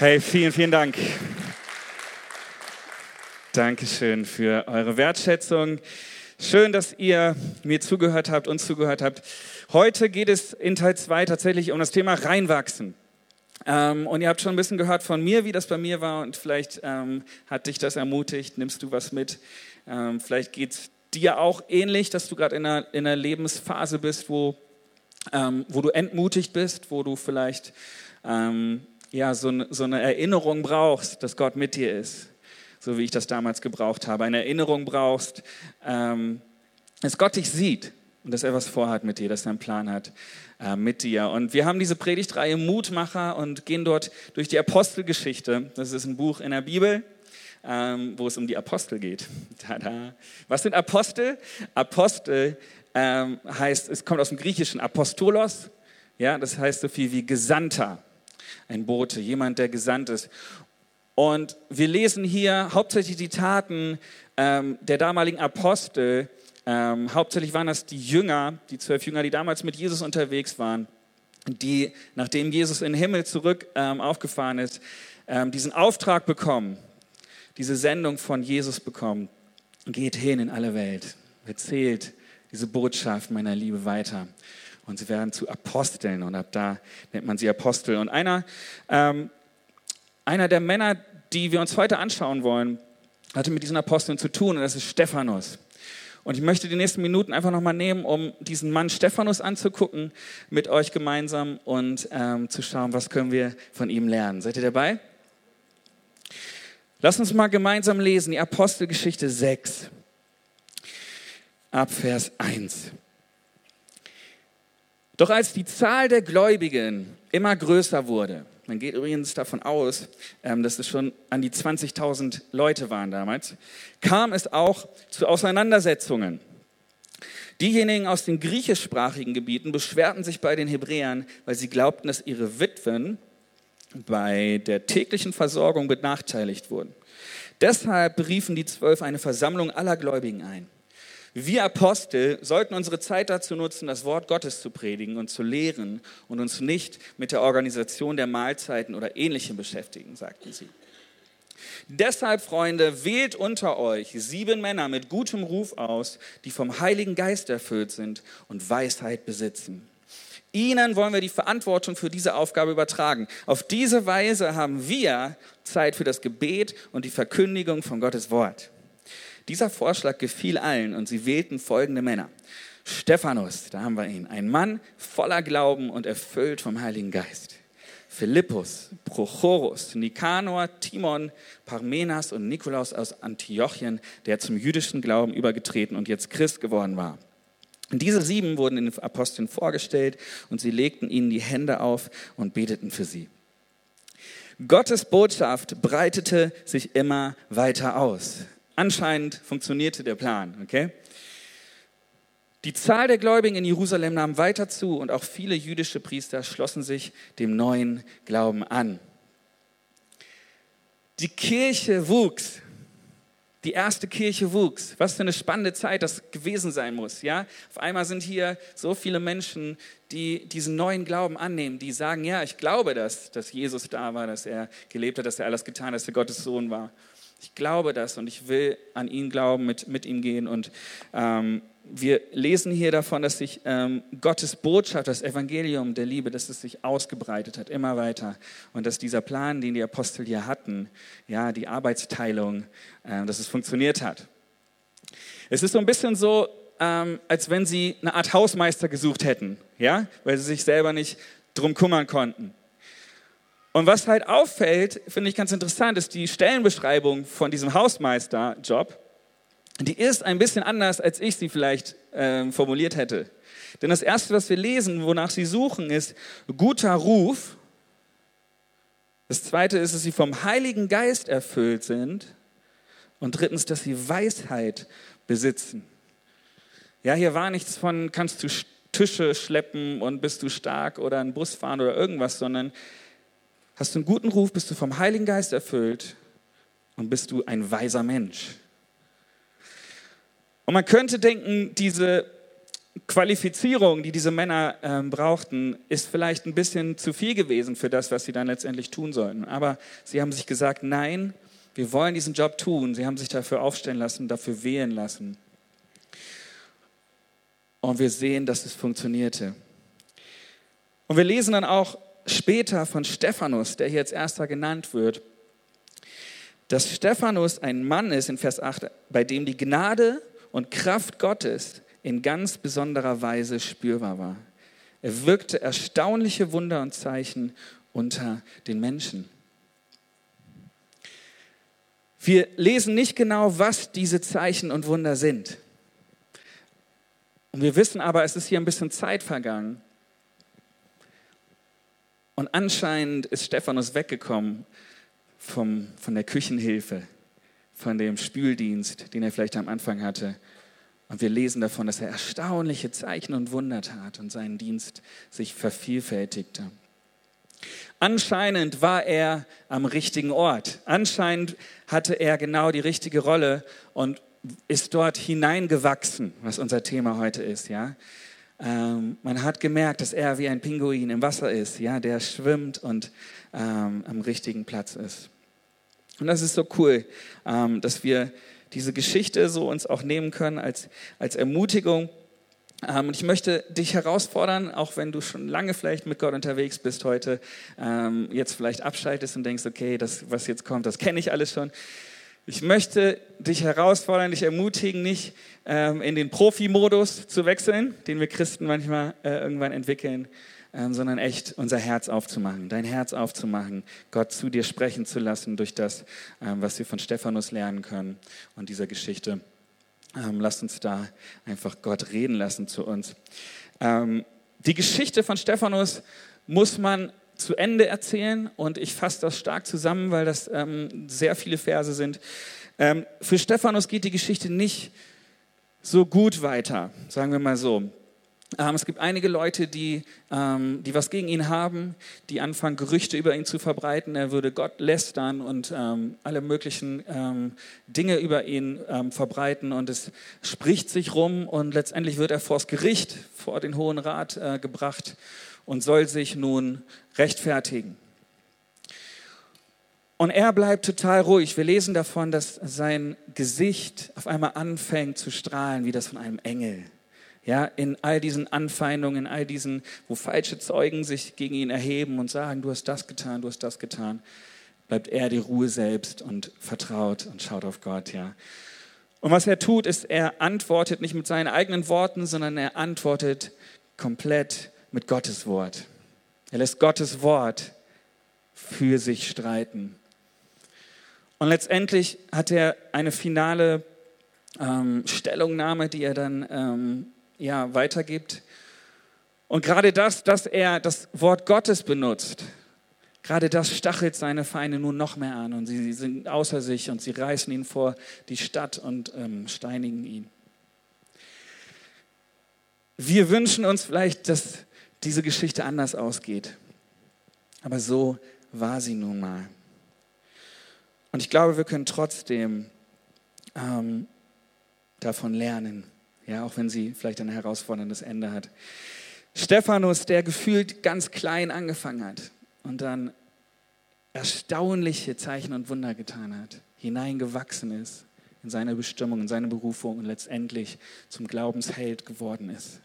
Hey, vielen, vielen Dank. Dankeschön für eure Wertschätzung. Schön, dass ihr mir zugehört habt, uns zugehört habt. Heute geht es in Teil 2 tatsächlich um das Thema Reinwachsen. Ähm, und ihr habt schon ein bisschen gehört von mir, wie das bei mir war und vielleicht ähm, hat dich das ermutigt, nimmst du was mit. Ähm, vielleicht geht es dir auch ähnlich, dass du gerade in einer, in einer Lebensphase bist, wo, ähm, wo du entmutigt bist, wo du vielleicht ähm, ja, so, so eine Erinnerung brauchst, dass Gott mit dir ist, so wie ich das damals gebraucht habe. Eine Erinnerung brauchst, ähm, dass Gott dich sieht und dass er was vorhat mit dir, dass er einen Plan hat äh, mit dir. Und wir haben diese Predigtreihe Mutmacher und gehen dort durch die Apostelgeschichte. Das ist ein Buch in der Bibel. Ähm, wo es um die Apostel geht. Tada. Was sind Apostel? Apostel ähm, heißt, es kommt aus dem griechischen Apostolos, ja, das heißt so viel wie Gesandter ein Bote, jemand, der gesandt ist. Und wir lesen hier hauptsächlich die Taten ähm, der damaligen Apostel. Ähm, hauptsächlich waren das die Jünger, die zwölf Jünger, die damals mit Jesus unterwegs waren, die, nachdem Jesus in den Himmel zurück ähm, aufgefahren ist, ähm, diesen Auftrag bekommen, diese Sendung von Jesus bekommen. Geht hin in alle Welt, erzählt diese Botschaft meiner Liebe weiter und sie werden zu Aposteln und ab da nennt man sie Apostel. Und einer, ähm, einer der Männer, die wir uns heute anschauen wollen, hatte mit diesen Aposteln zu tun und das ist Stephanus. Und ich möchte die nächsten Minuten einfach nochmal nehmen, um diesen Mann Stephanus anzugucken mit euch gemeinsam und ähm, zu schauen, was können wir von ihm lernen. Seid ihr dabei? Lass uns mal gemeinsam lesen, die Apostelgeschichte 6, ab Vers 1. Doch als die Zahl der Gläubigen immer größer wurde, man geht übrigens davon aus, ähm, dass es schon an die 20.000 Leute waren damals, kam es auch zu Auseinandersetzungen. Diejenigen aus den griechischsprachigen Gebieten beschwerten sich bei den Hebräern, weil sie glaubten, dass ihre Witwen bei der täglichen Versorgung benachteiligt wurden. Deshalb beriefen die Zwölf eine Versammlung aller Gläubigen ein. Wir Apostel sollten unsere Zeit dazu nutzen, das Wort Gottes zu predigen und zu lehren und uns nicht mit der Organisation der Mahlzeiten oder ähnlichem beschäftigen, sagten sie. Deshalb, Freunde, wählt unter euch sieben Männer mit gutem Ruf aus, die vom Heiligen Geist erfüllt sind und Weisheit besitzen. Ihnen wollen wir die Verantwortung für diese Aufgabe übertragen. Auf diese Weise haben wir Zeit für das Gebet und die Verkündigung von Gottes Wort. Dieser Vorschlag gefiel allen und sie wählten folgende Männer. Stephanus, da haben wir ihn, ein Mann voller Glauben und erfüllt vom Heiligen Geist. Philippus, Prochorus, Nikanor, Timon, Parmenas und Nikolaus aus Antiochien, der zum jüdischen Glauben übergetreten und jetzt Christ geworden war. Diese sieben wurden den Aposteln vorgestellt und sie legten ihnen die Hände auf und beteten für sie. Gottes Botschaft breitete sich immer weiter aus. Anscheinend funktionierte der Plan, okay? Die Zahl der Gläubigen in Jerusalem nahm weiter zu und auch viele jüdische Priester schlossen sich dem neuen Glauben an. Die Kirche wuchs. Die erste Kirche wuchs. Was für eine spannende Zeit das gewesen sein muss, ja? Auf einmal sind hier so viele Menschen, die diesen neuen Glauben annehmen, die sagen, ja, ich glaube das, dass Jesus da war, dass er gelebt hat, dass er alles getan hat, dass er Gottes Sohn war. Ich glaube das und ich will an ihn glauben, mit, mit ihm gehen. Und ähm, wir lesen hier davon, dass sich ähm, Gottes Botschaft, das Evangelium der Liebe, dass es sich ausgebreitet hat, immer weiter. Und dass dieser Plan, den die Apostel hier hatten, ja, die Arbeitsteilung, äh, dass es funktioniert hat. Es ist so ein bisschen so, ähm, als wenn sie eine Art Hausmeister gesucht hätten, ja, weil sie sich selber nicht drum kümmern konnten. Und was halt auffällt, finde ich ganz interessant, ist die Stellenbeschreibung von diesem Hausmeisterjob. Die ist ein bisschen anders, als ich sie vielleicht äh, formuliert hätte. Denn das Erste, was wir lesen, wonach sie suchen, ist guter Ruf. Das Zweite ist, dass sie vom Heiligen Geist erfüllt sind. Und drittens, dass sie Weisheit besitzen. Ja, hier war nichts von, kannst du Tische schleppen und bist du stark oder einen Bus fahren oder irgendwas, sondern Hast du einen guten Ruf, bist du vom Heiligen Geist erfüllt und bist du ein weiser Mensch. Und man könnte denken, diese Qualifizierung, die diese Männer ähm, brauchten, ist vielleicht ein bisschen zu viel gewesen für das, was sie dann letztendlich tun sollten. Aber sie haben sich gesagt, nein, wir wollen diesen Job tun. Sie haben sich dafür aufstellen lassen, dafür wählen lassen. Und wir sehen, dass es funktionierte. Und wir lesen dann auch später von Stephanus, der hier als erster genannt wird, dass Stephanus ein Mann ist in Vers 8, bei dem die Gnade und Kraft Gottes in ganz besonderer Weise spürbar war. Er wirkte erstaunliche Wunder und Zeichen unter den Menschen. Wir lesen nicht genau, was diese Zeichen und Wunder sind. Und wir wissen aber, es ist hier ein bisschen Zeit vergangen. Und anscheinend ist Stephanus weggekommen vom, von der Küchenhilfe, von dem Spüldienst, den er vielleicht am Anfang hatte. Und wir lesen davon, dass er erstaunliche Zeichen und Wunder tat und sein Dienst sich vervielfältigte. Anscheinend war er am richtigen Ort. Anscheinend hatte er genau die richtige Rolle und ist dort hineingewachsen, was unser Thema heute ist. Ja? Ähm, man hat gemerkt, dass er wie ein Pinguin im Wasser ist, ja, der schwimmt und ähm, am richtigen Platz ist. Und das ist so cool, ähm, dass wir diese Geschichte so uns auch nehmen können als, als Ermutigung. Ähm, und ich möchte dich herausfordern, auch wenn du schon lange vielleicht mit Gott unterwegs bist heute, ähm, jetzt vielleicht abschaltest und denkst, okay, das, was jetzt kommt, das kenne ich alles schon. Ich möchte dich herausfordern, dich ermutigen, nicht ähm, in den Profi-Modus zu wechseln, den wir Christen manchmal äh, irgendwann entwickeln, ähm, sondern echt unser Herz aufzumachen, dein Herz aufzumachen, Gott zu dir sprechen zu lassen durch das, ähm, was wir von Stephanus lernen können und dieser Geschichte. Ähm, lasst uns da einfach Gott reden lassen zu uns. Ähm, die Geschichte von Stephanus muss man zu Ende erzählen und ich fasse das stark zusammen, weil das ähm, sehr viele Verse sind. Ähm, für Stephanus geht die Geschichte nicht so gut weiter, sagen wir mal so. Ähm, es gibt einige Leute, die, ähm, die was gegen ihn haben, die anfangen, Gerüchte über ihn zu verbreiten. Er würde Gott lästern und ähm, alle möglichen ähm, Dinge über ihn verbreiten. Und es spricht sich rum und letztendlich wird er vors Gericht, vor den Hohen Rat äh, gebracht und soll sich nun rechtfertigen. Und er bleibt total ruhig. Wir lesen davon, dass sein Gesicht auf einmal anfängt zu strahlen, wie das von einem Engel. Ja, in all diesen Anfeindungen, in all diesen, wo falsche Zeugen sich gegen ihn erheben und sagen, du hast das getan, du hast das getan, bleibt er die Ruhe selbst und vertraut und schaut auf Gott, ja. Und was er tut, ist, er antwortet nicht mit seinen eigenen Worten, sondern er antwortet komplett mit Gottes Wort. Er lässt Gottes Wort für sich streiten. Und letztendlich hat er eine finale ähm, Stellungnahme, die er dann ähm, ja, weitergibt. Und gerade das, dass er das Wort Gottes benutzt, gerade das stachelt seine Feinde nun noch mehr an und sie, sie sind außer sich und sie reißen ihn vor die Stadt und ähm, steinigen ihn. Wir wünschen uns vielleicht, dass diese Geschichte anders ausgeht. Aber so war sie nun mal. Und ich glaube, wir können trotzdem ähm, davon lernen, ja, auch wenn sie vielleicht ein herausforderndes Ende hat. Stephanus, der gefühlt ganz klein angefangen hat und dann erstaunliche Zeichen und Wunder getan hat, hineingewachsen ist in seine Bestimmung, in seine Berufung und letztendlich zum Glaubensheld geworden ist.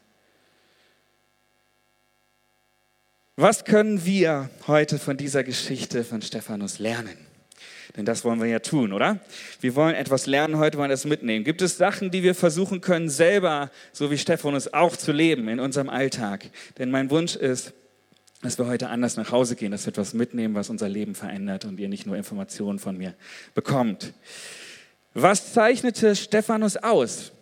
Was können wir heute von dieser Geschichte von Stephanus lernen? Denn das wollen wir ja tun, oder? Wir wollen etwas lernen heute, wollen das mitnehmen. Gibt es Sachen, die wir versuchen können, selber, so wie Stephanus, auch zu leben in unserem Alltag? Denn mein Wunsch ist, dass wir heute anders nach Hause gehen, dass wir etwas mitnehmen, was unser Leben verändert und ihr nicht nur Informationen von mir bekommt. Was zeichnete Stephanus aus?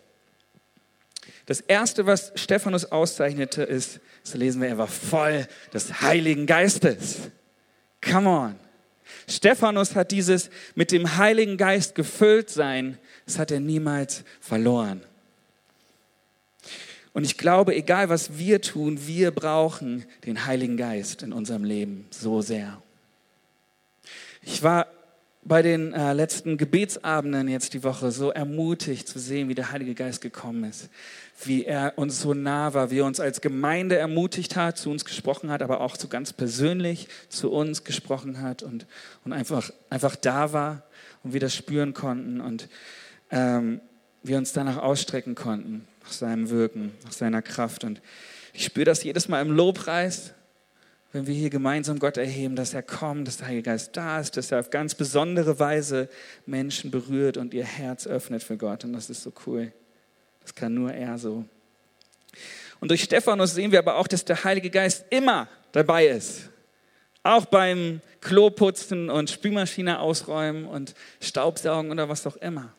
Das erste, was Stephanus auszeichnete, ist, so lesen wir, er war voll des Heiligen Geistes. Come on. Stephanus hat dieses mit dem Heiligen Geist gefüllt sein, das hat er niemals verloren. Und ich glaube, egal was wir tun, wir brauchen den Heiligen Geist in unserem Leben so sehr. Ich war bei den äh, letzten Gebetsabenden jetzt die Woche so ermutigt zu sehen, wie der Heilige Geist gekommen ist, wie er uns so nah war, wie er uns als Gemeinde ermutigt hat, zu uns gesprochen hat, aber auch so ganz persönlich zu uns gesprochen hat und, und einfach, einfach da war und wir das spüren konnten und ähm, wir uns danach ausstrecken konnten, nach seinem Wirken, nach seiner Kraft. Und ich spüre das jedes Mal im Lobpreis, wenn wir hier gemeinsam Gott erheben, dass er kommt, dass der Heilige Geist da ist, dass er auf ganz besondere Weise Menschen berührt und ihr Herz öffnet für Gott. Und das ist so cool. Das kann nur er so. Und durch Stephanus sehen wir aber auch, dass der Heilige Geist immer dabei ist. Auch beim Kloputzen und Spülmaschine ausräumen und Staubsaugen oder was auch immer.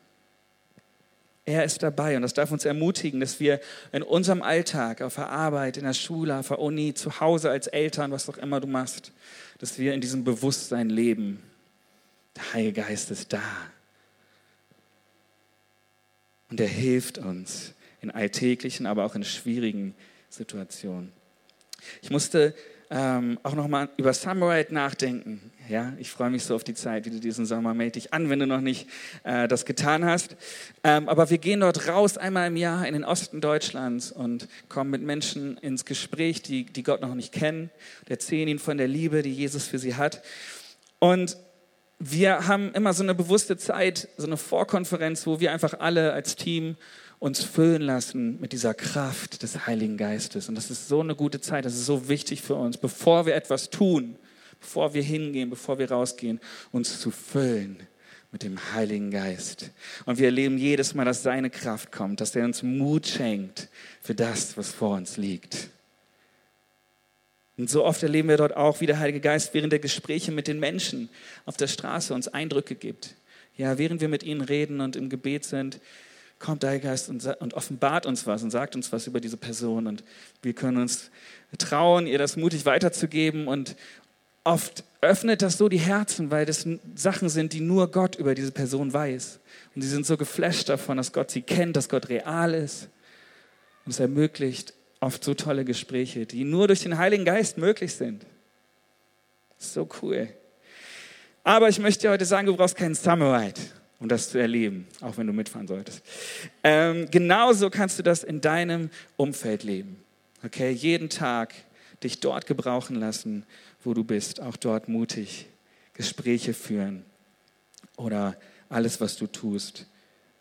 Er ist dabei und das darf uns ermutigen, dass wir in unserem Alltag, auf der Arbeit, in der Schule, auf der Uni, zu Hause als Eltern, was auch immer du machst, dass wir in diesem Bewusstsein leben. Der Heilige Geist ist da. Und er hilft uns in alltäglichen, aber auch in schwierigen Situationen. Ich musste ähm, auch nochmal über Summerite nachdenken. Ja, ich freue mich so auf die Zeit, wie du diesen Sommer melde dich an, wenn du noch nicht äh, das getan hast. Ähm, aber wir gehen dort raus einmal im Jahr in den Osten Deutschlands und kommen mit Menschen ins Gespräch, die, die Gott noch nicht kennen, und erzählen ihnen von der Liebe, die Jesus für sie hat. Und wir haben immer so eine bewusste Zeit, so eine Vorkonferenz, wo wir einfach alle als Team uns füllen lassen mit dieser Kraft des Heiligen Geistes. Und das ist so eine gute Zeit, das ist so wichtig für uns, bevor wir etwas tun, bevor wir hingehen, bevor wir rausgehen, uns zu füllen mit dem Heiligen Geist. Und wir erleben jedes Mal, dass seine Kraft kommt, dass er uns Mut schenkt für das, was vor uns liegt. Und so oft erleben wir dort auch, wie der Heilige Geist während der Gespräche mit den Menschen auf der Straße uns Eindrücke gibt. Ja, während wir mit ihnen reden und im Gebet sind, kommt der Heilige Geist und, und offenbart uns was und sagt uns was über diese Person. Und wir können uns trauen, ihr das mutig weiterzugeben. Und oft öffnet das so die Herzen, weil das Sachen sind, die nur Gott über diese Person weiß. Und sie sind so geflasht davon, dass Gott sie kennt, dass Gott real ist. Und es ermöglicht oft so tolle Gespräche, die nur durch den Heiligen Geist möglich sind. So cool. Aber ich möchte dir heute sagen, du brauchst keinen Summerite um das zu erleben, auch wenn du mitfahren solltest. Ähm, genauso kannst du das in deinem Umfeld leben. Okay, jeden Tag dich dort gebrauchen lassen, wo du bist, auch dort mutig Gespräche führen oder alles, was du tust,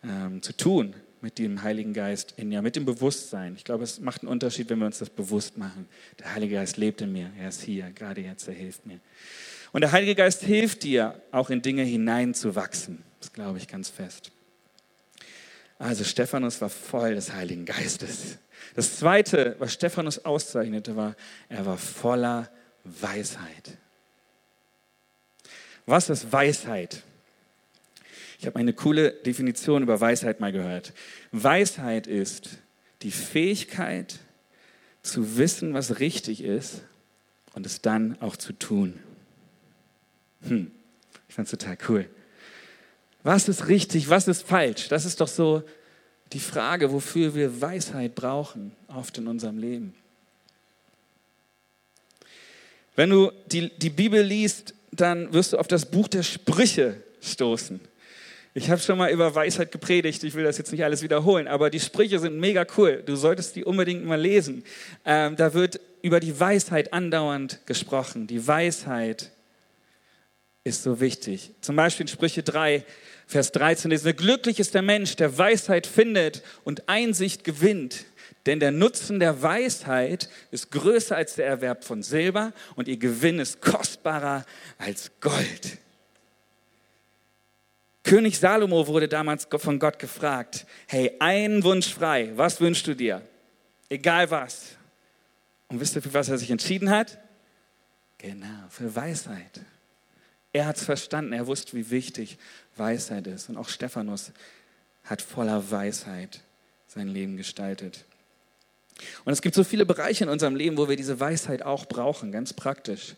ähm, zu tun mit dem Heiligen Geist in dir, mit dem Bewusstsein. Ich glaube, es macht einen Unterschied, wenn wir uns das bewusst machen. Der Heilige Geist lebt in mir, er ist hier, gerade jetzt, er hilft mir. Und der Heilige Geist hilft dir, auch in Dinge hineinzuwachsen. Das glaube ich ganz fest. Also Stephanus war voll des Heiligen Geistes. Das Zweite, was Stephanus auszeichnete, war, er war voller Weisheit. Was ist Weisheit? Ich habe eine coole Definition über Weisheit mal gehört. Weisheit ist die Fähigkeit zu wissen, was richtig ist und es dann auch zu tun. Hm, ich fand es total cool. Was ist richtig, was ist falsch? Das ist doch so die Frage, wofür wir Weisheit brauchen, oft in unserem Leben. Wenn du die, die Bibel liest, dann wirst du auf das Buch der Sprüche stoßen. Ich habe schon mal über Weisheit gepredigt, ich will das jetzt nicht alles wiederholen, aber die Sprüche sind mega cool. Du solltest die unbedingt mal lesen. Ähm, da wird über die Weisheit andauernd gesprochen. Die Weisheit ist so wichtig. Zum Beispiel in Sprüche 3, Vers 13 lesen wir, glücklich ist der Mensch, der Weisheit findet und Einsicht gewinnt. Denn der Nutzen der Weisheit ist größer als der Erwerb von Silber und ihr Gewinn ist kostbarer als Gold. König Salomo wurde damals von Gott gefragt, hey, einen Wunsch frei, was wünschst du dir? Egal was. Und wisst ihr, für was er sich entschieden hat? Genau, für Weisheit. Er hat es verstanden, er wusste, wie wichtig Weisheit ist. Und auch Stephanus hat voller Weisheit sein Leben gestaltet. Und es gibt so viele Bereiche in unserem Leben, wo wir diese Weisheit auch brauchen, ganz praktisch.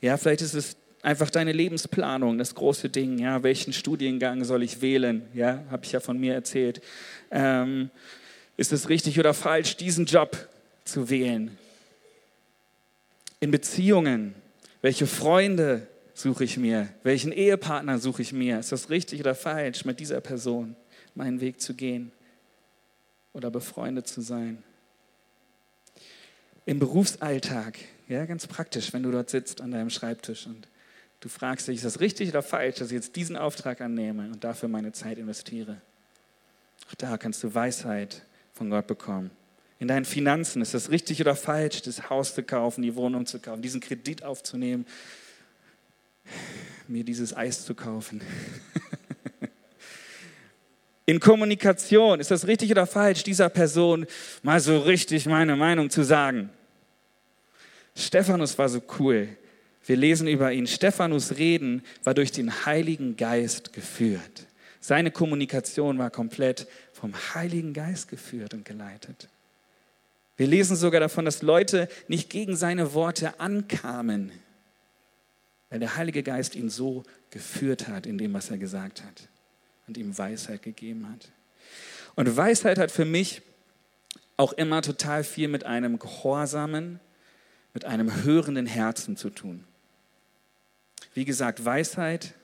Ja, vielleicht ist es einfach deine Lebensplanung, das große Ding. Ja, welchen Studiengang soll ich wählen? Ja, habe ich ja von mir erzählt. Ähm, ist es richtig oder falsch, diesen Job zu wählen? In Beziehungen, welche Freunde suche ich mir? Welchen Ehepartner suche ich mir? Ist das richtig oder falsch, mit dieser Person meinen Weg zu gehen oder befreundet zu sein? Im Berufsalltag, ja, ganz praktisch, wenn du dort sitzt an deinem Schreibtisch und du fragst dich, ist das richtig oder falsch, dass ich jetzt diesen Auftrag annehme und dafür meine Zeit investiere? Auch da kannst du Weisheit von Gott bekommen. In deinen Finanzen, ist das richtig oder falsch, das Haus zu kaufen, die Wohnung zu kaufen, diesen Kredit aufzunehmen, mir dieses Eis zu kaufen. In Kommunikation, ist das richtig oder falsch, dieser Person mal so richtig meine Meinung zu sagen? Stephanus war so cool. Wir lesen über ihn. Stephanus Reden war durch den Heiligen Geist geführt. Seine Kommunikation war komplett vom Heiligen Geist geführt und geleitet. Wir lesen sogar davon, dass Leute nicht gegen seine Worte ankamen, weil der Heilige Geist ihn so geführt hat in dem, was er gesagt hat und ihm Weisheit gegeben hat. Und Weisheit hat für mich auch immer total viel mit einem gehorsamen, mit einem hörenden Herzen zu tun. Wie gesagt, Weisheit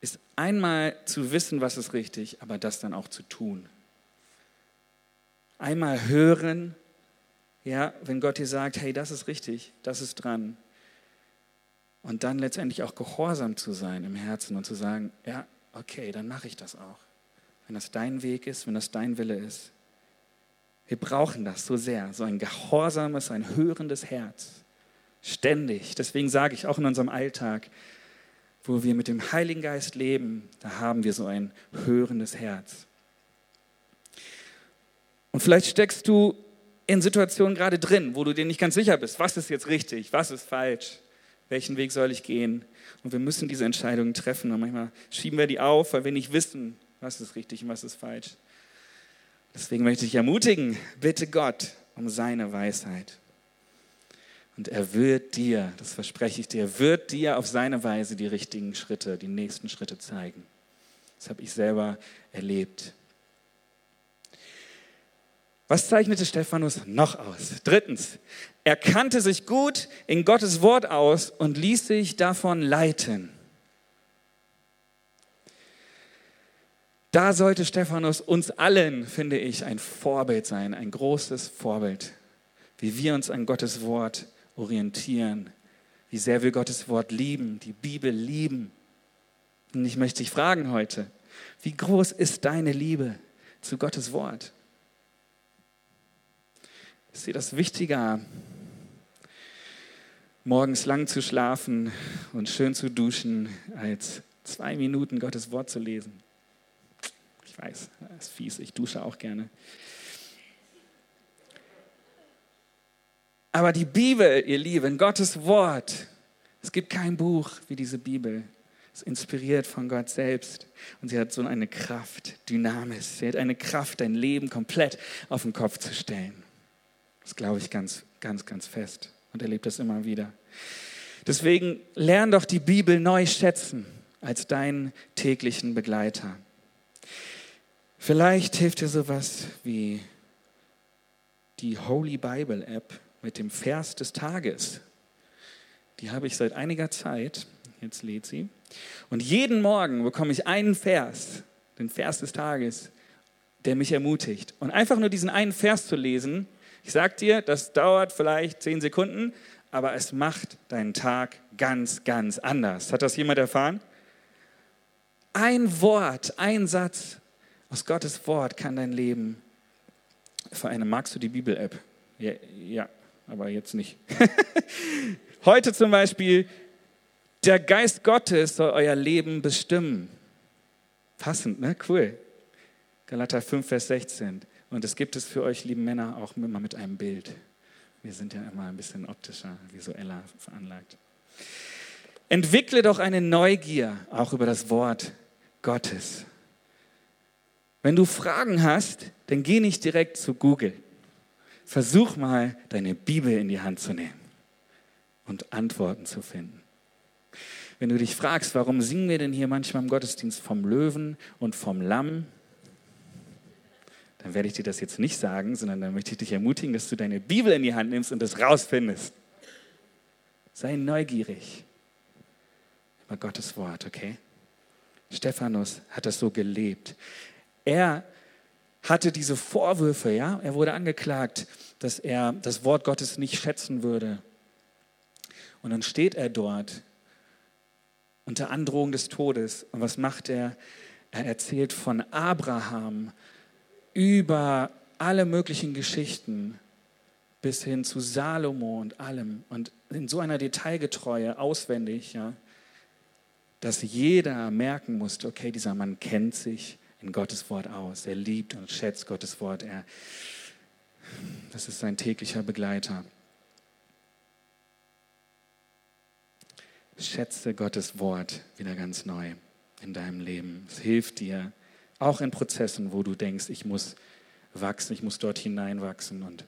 ist einmal zu wissen, was ist richtig, aber das dann auch zu tun. Einmal hören, ja, wenn Gott dir sagt, hey, das ist richtig, das ist dran. Und dann letztendlich auch gehorsam zu sein im Herzen und zu sagen, ja, okay, dann mache ich das auch. Wenn das dein Weg ist, wenn das dein Wille ist. Wir brauchen das so sehr, so ein gehorsames, ein hörendes Herz. Ständig. Deswegen sage ich auch in unserem Alltag, wo wir mit dem Heiligen Geist leben, da haben wir so ein hörendes Herz. Und vielleicht steckst du in Situationen gerade drin, wo du dir nicht ganz sicher bist, was ist jetzt richtig, was ist falsch, welchen Weg soll ich gehen. Und wir müssen diese Entscheidungen treffen. Und manchmal schieben wir die auf, weil wir nicht wissen, was ist richtig und was ist falsch. Deswegen möchte ich ermutigen, bitte Gott um seine Weisheit. Und er wird dir, das verspreche ich dir, wird dir auf seine Weise die richtigen Schritte, die nächsten Schritte zeigen. Das habe ich selber erlebt. Was zeichnete Stephanus noch aus? Drittens, er kannte sich gut in Gottes Wort aus und ließ sich davon leiten. Da sollte Stephanus uns allen, finde ich, ein Vorbild sein, ein großes Vorbild, wie wir uns an Gottes Wort orientieren, wie sehr wir Gottes Wort lieben, die Bibel lieben. Und ich möchte dich fragen heute, wie groß ist deine Liebe zu Gottes Wort? Ist dir das wichtiger, morgens lang zu schlafen und schön zu duschen, als zwei Minuten Gottes Wort zu lesen? Weiß, das ist fies, ich dusche auch gerne. Aber die Bibel, ihr Lieben, Gottes Wort, es gibt kein Buch wie diese Bibel. Es ist inspiriert von Gott selbst. Und sie hat so eine Kraft, Dynamis. Sie hat eine Kraft, dein Leben komplett auf den Kopf zu stellen. Das glaube ich ganz, ganz, ganz fest und erlebe das immer wieder. Deswegen lern doch die Bibel neu schätzen als deinen täglichen Begleiter. Vielleicht hilft dir sowas wie die Holy Bible App mit dem Vers des Tages. Die habe ich seit einiger Zeit. Jetzt lädt sie. Und jeden Morgen bekomme ich einen Vers, den Vers des Tages, der mich ermutigt. Und einfach nur diesen einen Vers zu lesen, ich sag dir, das dauert vielleicht zehn Sekunden, aber es macht deinen Tag ganz, ganz anders. Hat das jemand erfahren? Ein Wort, ein Satz aus Gottes Wort kann dein Leben verändern. Magst du die Bibel-App? Ja, ja, aber jetzt nicht. Heute zum Beispiel, der Geist Gottes soll euer Leben bestimmen. Passend, ne? Cool. Galater 5, Vers 16. Und es gibt es für euch, lieben Männer, auch immer mit einem Bild. Wir sind ja immer ein bisschen optischer, visueller veranlagt. Entwickle doch eine Neugier auch über das Wort Gottes. Wenn du Fragen hast, dann geh nicht direkt zu Google. Versuch mal, deine Bibel in die Hand zu nehmen und Antworten zu finden. Wenn du dich fragst, warum singen wir denn hier manchmal im Gottesdienst vom Löwen und vom Lamm, dann werde ich dir das jetzt nicht sagen, sondern dann möchte ich dich ermutigen, dass du deine Bibel in die Hand nimmst und das rausfindest. Sei neugierig. war Gottes Wort, okay? Stephanus hat das so gelebt. Er hatte diese Vorwürfe, ja, er wurde angeklagt, dass er das Wort Gottes nicht schätzen würde. Und dann steht er dort unter Androhung des Todes. Und was macht er? Er erzählt von Abraham über alle möglichen Geschichten bis hin zu Salomo und allem. Und in so einer Detailgetreue, auswendig, ja, dass jeder merken musste, okay, dieser Mann kennt sich in Gottes Wort aus. Er liebt und schätzt Gottes Wort. Er, das ist sein täglicher Begleiter. Schätze Gottes Wort wieder ganz neu in deinem Leben. Es hilft dir, auch in Prozessen, wo du denkst, ich muss wachsen, ich muss dort hineinwachsen und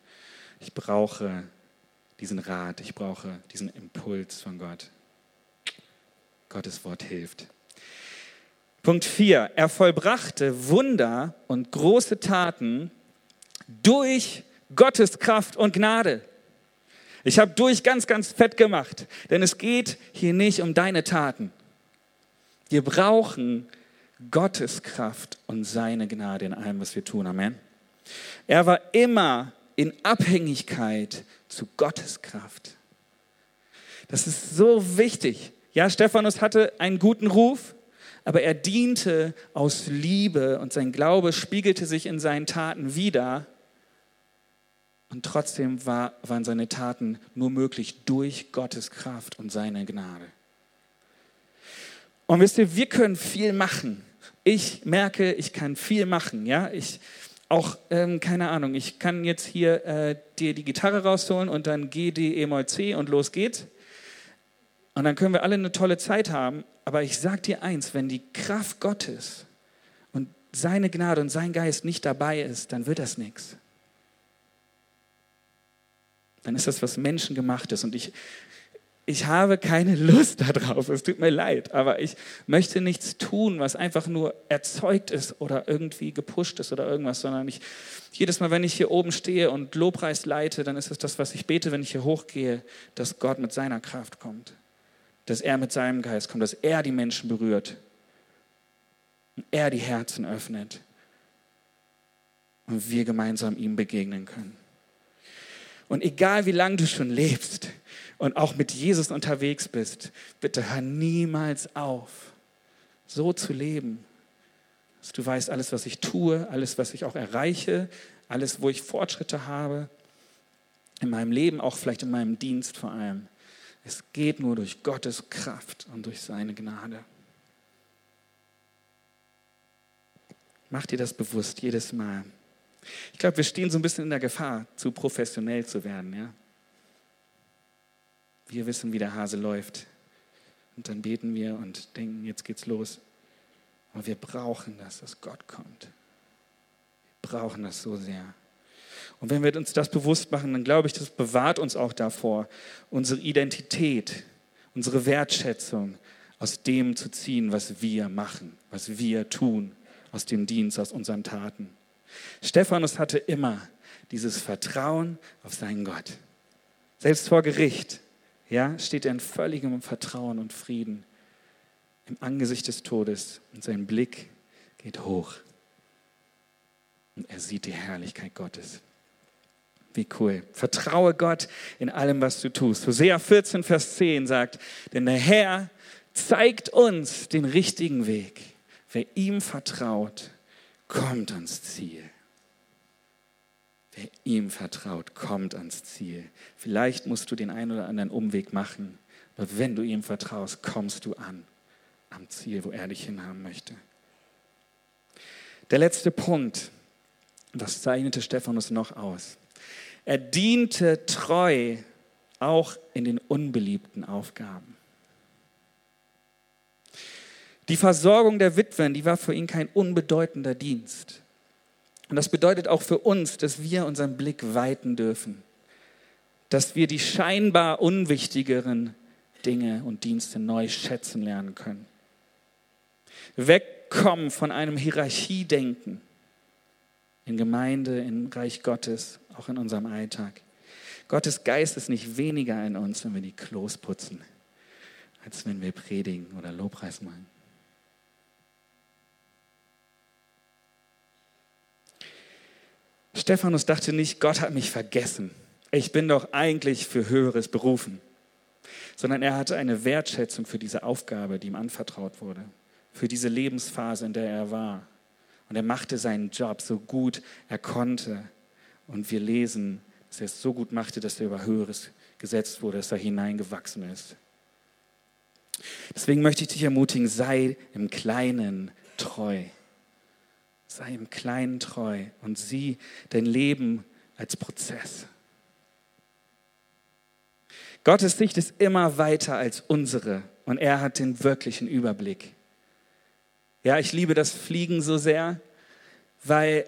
ich brauche diesen Rat, ich brauche diesen Impuls von Gott. Gottes Wort hilft. Punkt 4. Er vollbrachte Wunder und große Taten durch Gottes Kraft und Gnade. Ich habe durch ganz, ganz fett gemacht, denn es geht hier nicht um deine Taten. Wir brauchen Gottes Kraft und seine Gnade in allem, was wir tun. Amen. Er war immer in Abhängigkeit zu Gottes Kraft. Das ist so wichtig. Ja, Stephanus hatte einen guten Ruf, aber er diente aus Liebe und sein Glaube spiegelte sich in seinen Taten wider. Und trotzdem war, waren seine Taten nur möglich durch Gottes Kraft und seine Gnade. Und wisst ihr, wir können viel machen. Ich merke, ich kann viel machen. Ja, ich auch ähm, keine Ahnung. Ich kann jetzt hier äh, dir die Gitarre rausholen und dann G, D, E, Moll, C und los geht's. Und dann können wir alle eine tolle Zeit haben. Aber ich sag dir eins: Wenn die Kraft Gottes und seine Gnade und sein Geist nicht dabei ist, dann wird das nichts dann ist das was Menschengemachtes. Und ich, ich habe keine Lust darauf. Es tut mir leid, aber ich möchte nichts tun, was einfach nur erzeugt ist oder irgendwie gepusht ist oder irgendwas, sondern ich, jedes Mal, wenn ich hier oben stehe und Lobpreis leite, dann ist es das, was ich bete, wenn ich hier hochgehe, dass Gott mit seiner Kraft kommt, dass er mit seinem Geist kommt, dass er die Menschen berührt und er die Herzen öffnet und wir gemeinsam ihm begegnen können. Und egal wie lange du schon lebst und auch mit Jesus unterwegs bist, bitte hör niemals auf, so zu leben, dass du weißt, alles, was ich tue, alles, was ich auch erreiche, alles, wo ich Fortschritte habe, in meinem Leben, auch vielleicht in meinem Dienst vor allem, es geht nur durch Gottes Kraft und durch seine Gnade. Mach dir das bewusst jedes Mal. Ich glaube, wir stehen so ein bisschen in der Gefahr, zu professionell zu werden. Ja? Wir wissen, wie der Hase läuft. Und dann beten wir und denken, jetzt geht's los. Aber wir brauchen das, dass Gott kommt. Wir brauchen das so sehr. Und wenn wir uns das bewusst machen, dann glaube ich, das bewahrt uns auch davor, unsere Identität, unsere Wertschätzung aus dem zu ziehen, was wir machen, was wir tun, aus dem Dienst, aus unseren Taten. Stephanus hatte immer dieses Vertrauen auf seinen Gott. Selbst vor Gericht ja, steht er in völligem Vertrauen und Frieden im Angesicht des Todes und sein Blick geht hoch und er sieht die Herrlichkeit Gottes. Wie cool. Vertraue Gott in allem, was du tust. Hosea 14, Vers 10 sagt, denn der Herr zeigt uns den richtigen Weg. Wer ihm vertraut, kommt ans Ziel. Wer ihm vertraut, kommt ans Ziel. Vielleicht musst du den einen oder anderen Umweg machen, aber wenn du ihm vertraust, kommst du an am Ziel, wo er dich hinhaben möchte. Der letzte Punkt, das zeichnete Stephanus noch aus. Er diente treu auch in den unbeliebten Aufgaben. Die Versorgung der Witwen, die war für ihn kein unbedeutender Dienst. Und das bedeutet auch für uns, dass wir unseren Blick weiten dürfen, dass wir die scheinbar unwichtigeren Dinge und Dienste neu schätzen lernen können. Wegkommen von einem Hierarchiedenken in Gemeinde, im Reich Gottes, auch in unserem Alltag. Gottes Geist ist nicht weniger in uns, wenn wir die Klos putzen als wenn wir predigen oder Lobpreis machen. Stephanus dachte nicht, Gott hat mich vergessen. Ich bin doch eigentlich für Höheres berufen. Sondern er hatte eine Wertschätzung für diese Aufgabe, die ihm anvertraut wurde, für diese Lebensphase, in der er war. Und er machte seinen Job so gut er konnte. Und wir lesen, dass er es so gut machte, dass er über Höheres gesetzt wurde, dass er hineingewachsen ist. Deswegen möchte ich dich ermutigen, sei im Kleinen treu. Sei im Kleinen treu und sieh dein Leben als Prozess. Gottes Sicht ist immer weiter als unsere und er hat den wirklichen Überblick. Ja, ich liebe das Fliegen so sehr, weil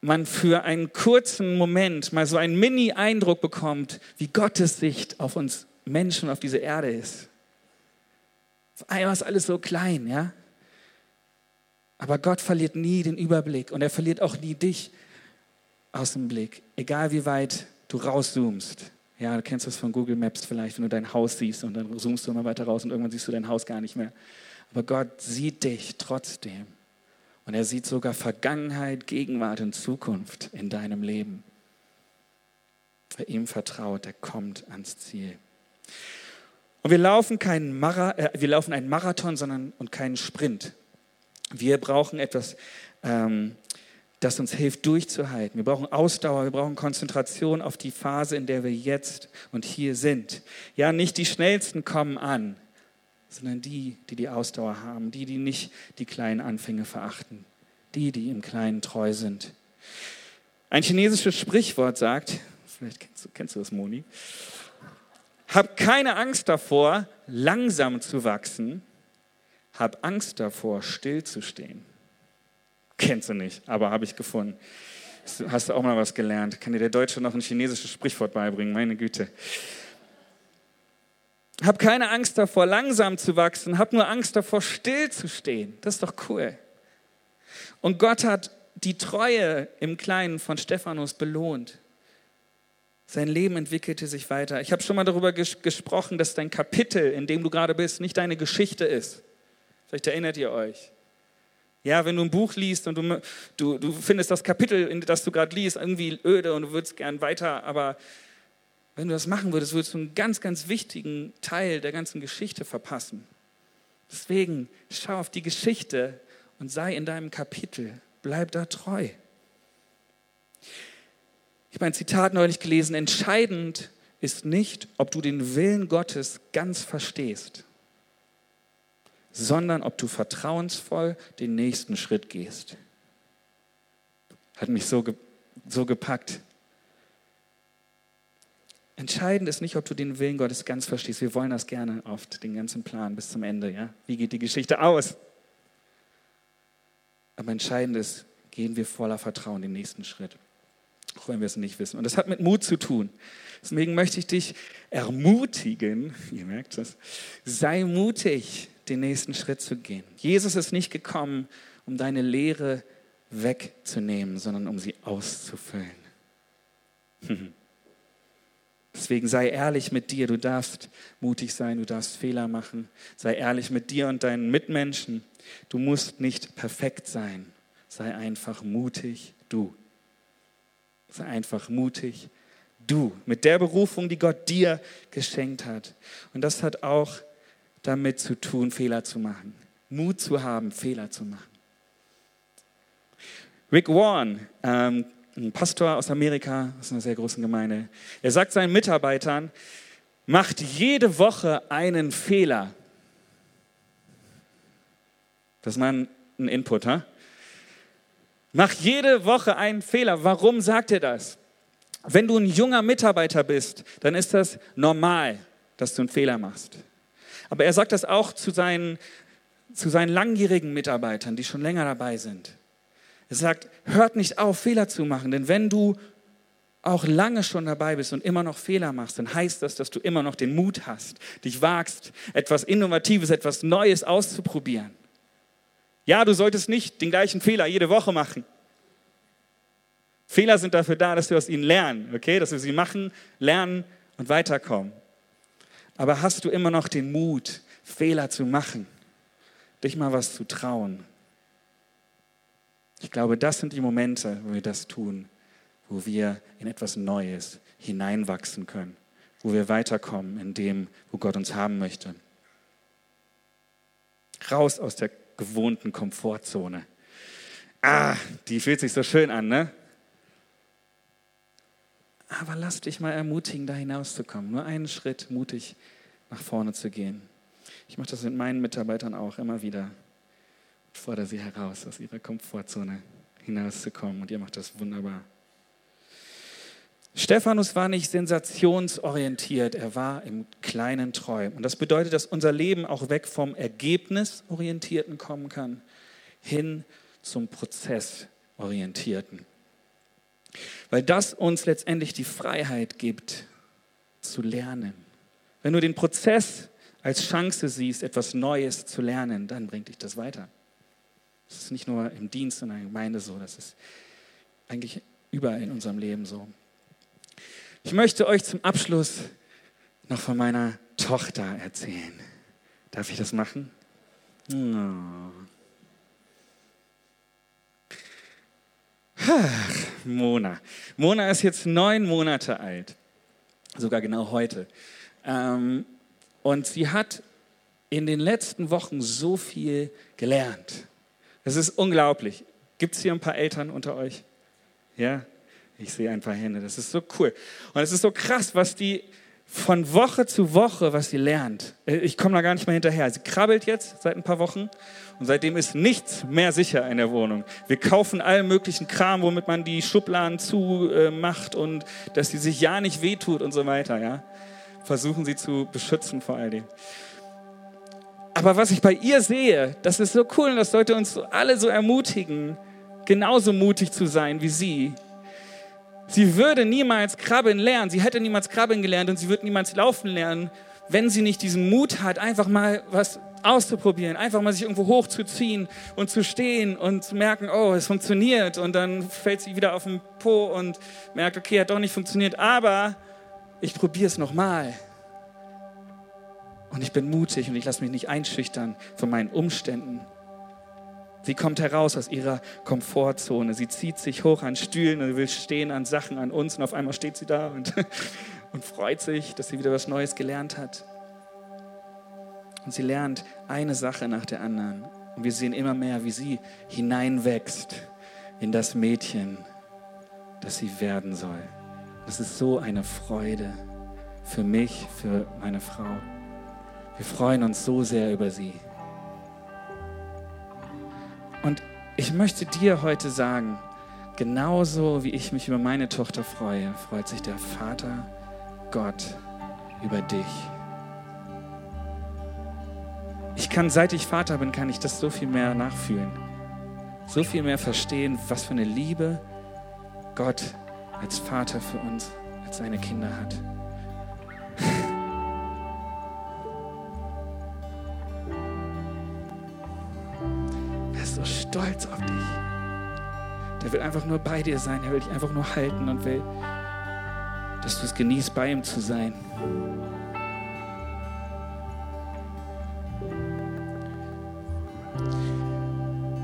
man für einen kurzen Moment mal so einen Mini-Eindruck bekommt, wie Gottes Sicht auf uns Menschen, auf diese Erde ist. Auf einmal ist alles so klein, ja? Aber Gott verliert nie den Überblick und er verliert auch nie dich aus dem Blick, egal wie weit du rauszoomst. Ja, du kennst das von Google Maps vielleicht, wenn du dein Haus siehst und dann zoomst du immer weiter raus und irgendwann siehst du dein Haus gar nicht mehr. Aber Gott sieht dich trotzdem. Und er sieht sogar Vergangenheit, Gegenwart und Zukunft in deinem Leben. Wer ihm vertraut, der kommt ans Ziel. Und wir laufen, keinen Mara, äh, wir laufen einen Marathon sondern, und keinen Sprint. Wir brauchen etwas, ähm, das uns hilft, durchzuhalten. Wir brauchen Ausdauer, wir brauchen Konzentration auf die Phase, in der wir jetzt und hier sind. Ja, nicht die Schnellsten kommen an, sondern die, die die Ausdauer haben, die, die nicht die kleinen Anfänge verachten, die, die im Kleinen treu sind. Ein chinesisches Sprichwort sagt, vielleicht kennst du, kennst du das, Moni, hab keine Angst davor, langsam zu wachsen, hab Angst davor, stillzustehen. Kennst du nicht, aber habe ich gefunden. Hast du auch mal was gelernt? Kann dir der Deutsche noch ein chinesisches Sprichwort beibringen? Meine Güte. Hab keine Angst davor, langsam zu wachsen. Hab nur Angst davor, stillzustehen. Das ist doch cool. Und Gott hat die Treue im Kleinen von Stephanus belohnt. Sein Leben entwickelte sich weiter. Ich habe schon mal darüber ges gesprochen, dass dein Kapitel, in dem du gerade bist, nicht deine Geschichte ist. Vielleicht erinnert ihr euch. Ja, wenn du ein Buch liest und du, du, du findest das Kapitel, in das du gerade liest, irgendwie öde und du würdest gern weiter, aber wenn du das machen würdest, würdest du einen ganz, ganz wichtigen Teil der ganzen Geschichte verpassen. Deswegen schau auf die Geschichte und sei in deinem Kapitel. Bleib da treu. Ich habe ein Zitat neulich gelesen, entscheidend ist nicht, ob du den Willen Gottes ganz verstehst, sondern ob du vertrauensvoll den nächsten Schritt gehst. Hat mich so, so gepackt. Entscheidend ist nicht, ob du den Willen Gottes ganz verstehst. Wir wollen das gerne oft, den ganzen Plan bis zum Ende. Ja? Wie geht die Geschichte aus? Aber entscheidend ist, gehen wir voller Vertrauen den nächsten Schritt, auch wenn wir es nicht wissen. Und das hat mit Mut zu tun. Deswegen möchte ich dich ermutigen, ihr merkt das, sei mutig, den nächsten Schritt zu gehen. Jesus ist nicht gekommen, um deine Lehre wegzunehmen, sondern um sie auszufüllen. Deswegen sei ehrlich mit dir. Du darfst mutig sein, du darfst Fehler machen. Sei ehrlich mit dir und deinen Mitmenschen. Du musst nicht perfekt sein. Sei einfach mutig, du. Sei einfach mutig, du. Mit der Berufung, die Gott dir geschenkt hat. Und das hat auch damit zu tun, Fehler zu machen. Mut zu haben, Fehler zu machen. Rick Warren ähm, ein Pastor aus Amerika, aus einer sehr großen Gemeinde. Er sagt seinen Mitarbeitern, macht jede Woche einen Fehler. Das ist mal ein, Input, ha? Mach jede Woche einen Fehler. Warum sagt er das? Wenn du ein junger Mitarbeiter bist, dann ist das normal, dass du einen Fehler machst. Aber er sagt das auch zu seinen, zu seinen langjährigen Mitarbeitern, die schon länger dabei sind. Er sagt, hört nicht auf, Fehler zu machen, denn wenn du auch lange schon dabei bist und immer noch Fehler machst, dann heißt das, dass du immer noch den Mut hast, dich wagst, etwas Innovatives, etwas Neues auszuprobieren. Ja, du solltest nicht den gleichen Fehler jede Woche machen. Fehler sind dafür da, dass wir aus ihnen lernen, okay? Dass wir sie machen, lernen und weiterkommen. Aber hast du immer noch den Mut, Fehler zu machen, dich mal was zu trauen? Ich glaube, das sind die Momente, wo wir das tun, wo wir in etwas Neues hineinwachsen können, wo wir weiterkommen in dem, wo Gott uns haben möchte. Raus aus der gewohnten Komfortzone. Ah, die fühlt sich so schön an, ne? Aber lass dich mal ermutigen, da hinauszukommen. Nur einen Schritt mutig nach vorne zu gehen. Ich mache das mit meinen Mitarbeitern auch immer wieder. Ich fordere sie heraus, aus ihrer Komfortzone hinauszukommen. Und ihr macht das wunderbar. Stephanus war nicht sensationsorientiert, er war im kleinen treu. Und das bedeutet, dass unser Leben auch weg vom Ergebnisorientierten kommen kann, hin zum Prozessorientierten. Weil das uns letztendlich die Freiheit gibt, zu lernen. Wenn du den Prozess als Chance siehst, etwas Neues zu lernen, dann bringt dich das weiter. Das ist nicht nur im Dienst in der Gemeinde so, das ist eigentlich überall in unserem Leben so. Ich möchte euch zum Abschluss noch von meiner Tochter erzählen. Darf ich das machen? Oh. Ach, Mona. Mona ist jetzt neun Monate alt, sogar genau heute. Ähm, und sie hat in den letzten Wochen so viel gelernt. Das ist unglaublich. Gibt es hier ein paar Eltern unter euch? Ja? Ich sehe ein paar Hände. Das ist so cool. Und es ist so krass, was die von Woche zu Woche, was sie lernt. Äh, ich komme da gar nicht mehr hinterher. Sie krabbelt jetzt seit ein paar Wochen und seitdem ist nichts mehr sicher in der Wohnung. Wir kaufen allen möglichen Kram, womit man die Schubladen zumacht und dass sie sich ja nicht wehtut und so weiter. Ja? Versuchen sie zu beschützen vor all dem. Aber was ich bei ihr sehe, das ist so cool und das sollte uns alle so ermutigen, genauso mutig zu sein wie sie. Sie würde niemals krabbeln lernen, sie hätte niemals krabbeln gelernt und sie würde niemals laufen lernen, wenn sie nicht diesen Mut hat, einfach mal was auszuprobieren, einfach mal sich irgendwo hochzuziehen und zu stehen und zu merken, oh, es funktioniert. Und dann fällt sie wieder auf den Po und merkt, okay, hat doch nicht funktioniert, aber ich probiere es nochmal. Und ich bin mutig und ich lasse mich nicht einschüchtern von meinen Umständen. Sie kommt heraus aus ihrer Komfortzone. Sie zieht sich hoch an Stühlen und will stehen an Sachen an uns. Und auf einmal steht sie da und, und freut sich, dass sie wieder was Neues gelernt hat. Und sie lernt eine Sache nach der anderen. Und wir sehen immer mehr, wie sie hineinwächst in das Mädchen, das sie werden soll. Das ist so eine Freude für mich, für meine Frau. Wir freuen uns so sehr über sie. Und ich möchte dir heute sagen, genauso wie ich mich über meine Tochter freue, freut sich der Vater Gott über dich. Ich kann, seit ich Vater bin, kann ich das so viel mehr nachfühlen. So viel mehr verstehen, was für eine Liebe Gott als Vater für uns, als seine Kinder hat. Stolz auf dich. Der will einfach nur bei dir sein. Er will dich einfach nur halten und will, dass du es genießt, bei ihm zu sein.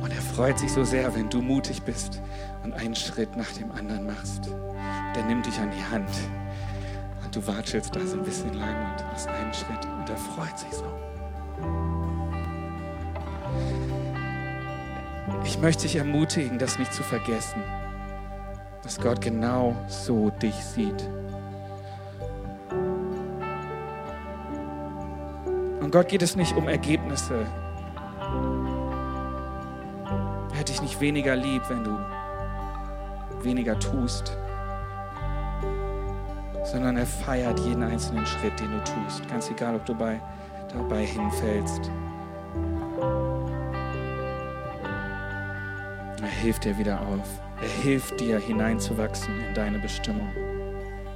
Und er freut sich so sehr, wenn du mutig bist und einen Schritt nach dem anderen machst. Der nimmt dich an die Hand und du watschelst da so ein bisschen lang und machst einen Schritt und er freut sich so. Ich möchte dich ermutigen, das nicht zu vergessen, dass Gott genau so dich sieht. Und Gott geht es nicht um Ergebnisse. Er hat dich nicht weniger lieb, wenn du weniger tust, sondern er feiert jeden einzelnen Schritt, den du tust. Ganz egal, ob du bei, dabei hinfällst hilft dir wieder auf. Er hilft dir hineinzuwachsen in deine Bestimmung.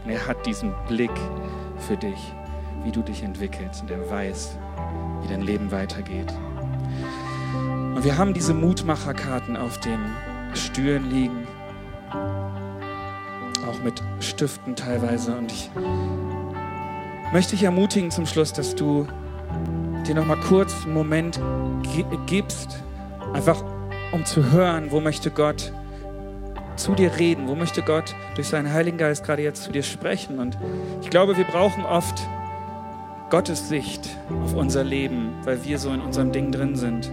Und er hat diesen Blick für dich, wie du dich entwickelst. Und er weiß, wie dein Leben weitergeht. Und wir haben diese Mutmacherkarten auf den Stühlen liegen, auch mit Stiften teilweise. Und ich möchte ich ermutigen zum Schluss, dass du dir noch mal kurz einen Moment gibst, einfach um zu hören, wo möchte Gott zu dir reden, wo möchte Gott durch seinen Heiligen Geist gerade jetzt zu dir sprechen. Und ich glaube, wir brauchen oft Gottes Sicht auf unser Leben, weil wir so in unserem Ding drin sind.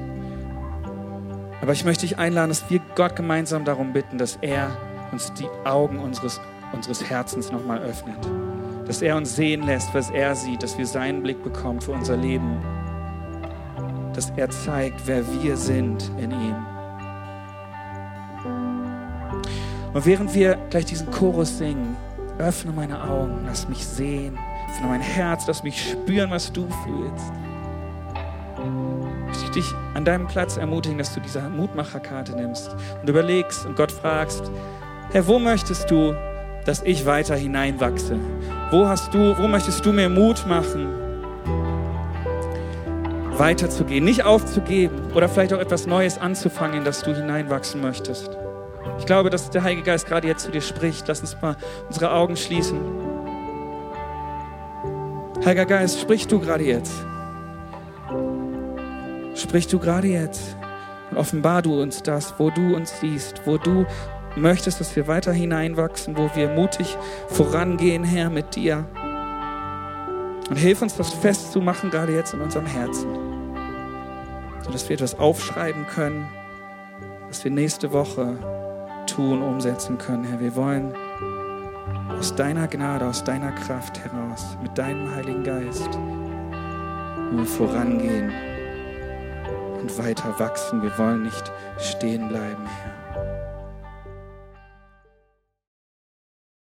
Aber ich möchte dich einladen, dass wir Gott gemeinsam darum bitten, dass er uns die Augen unseres, unseres Herzens nochmal öffnet. Dass er uns sehen lässt, was er sieht, dass wir seinen Blick bekommen für unser Leben. Dass er zeigt, wer wir sind in ihm. Und während wir gleich diesen Chorus singen, öffne meine Augen, lass mich sehen, öffne mein Herz, lass mich spüren, was du fühlst. Ich dich an deinem Platz ermutigen, dass du diese Mutmacherkarte nimmst und überlegst und Gott fragst, Herr, wo möchtest du, dass ich weiter hineinwachse? Wo hast du, wo möchtest du mir Mut machen, weiterzugehen, nicht aufzugeben oder vielleicht auch etwas Neues anzufangen, dass du hineinwachsen möchtest? Ich glaube, dass der Heilige Geist gerade jetzt zu dir spricht. Lass uns mal unsere Augen schließen. Heiliger Geist, sprich du gerade jetzt. Sprich du gerade jetzt. Und offenbar du uns das, wo du uns siehst, wo du möchtest, dass wir weiter hineinwachsen, wo wir mutig vorangehen, Herr, mit dir. Und hilf uns, das festzumachen, gerade jetzt in unserem Herzen. Sodass wir etwas aufschreiben können, dass wir nächste Woche tun, umsetzen können, Herr. Wir wollen aus deiner Gnade, aus deiner Kraft heraus, mit deinem Heiligen Geist, nur vorangehen und weiter wachsen. Wir wollen nicht stehen bleiben, Herr.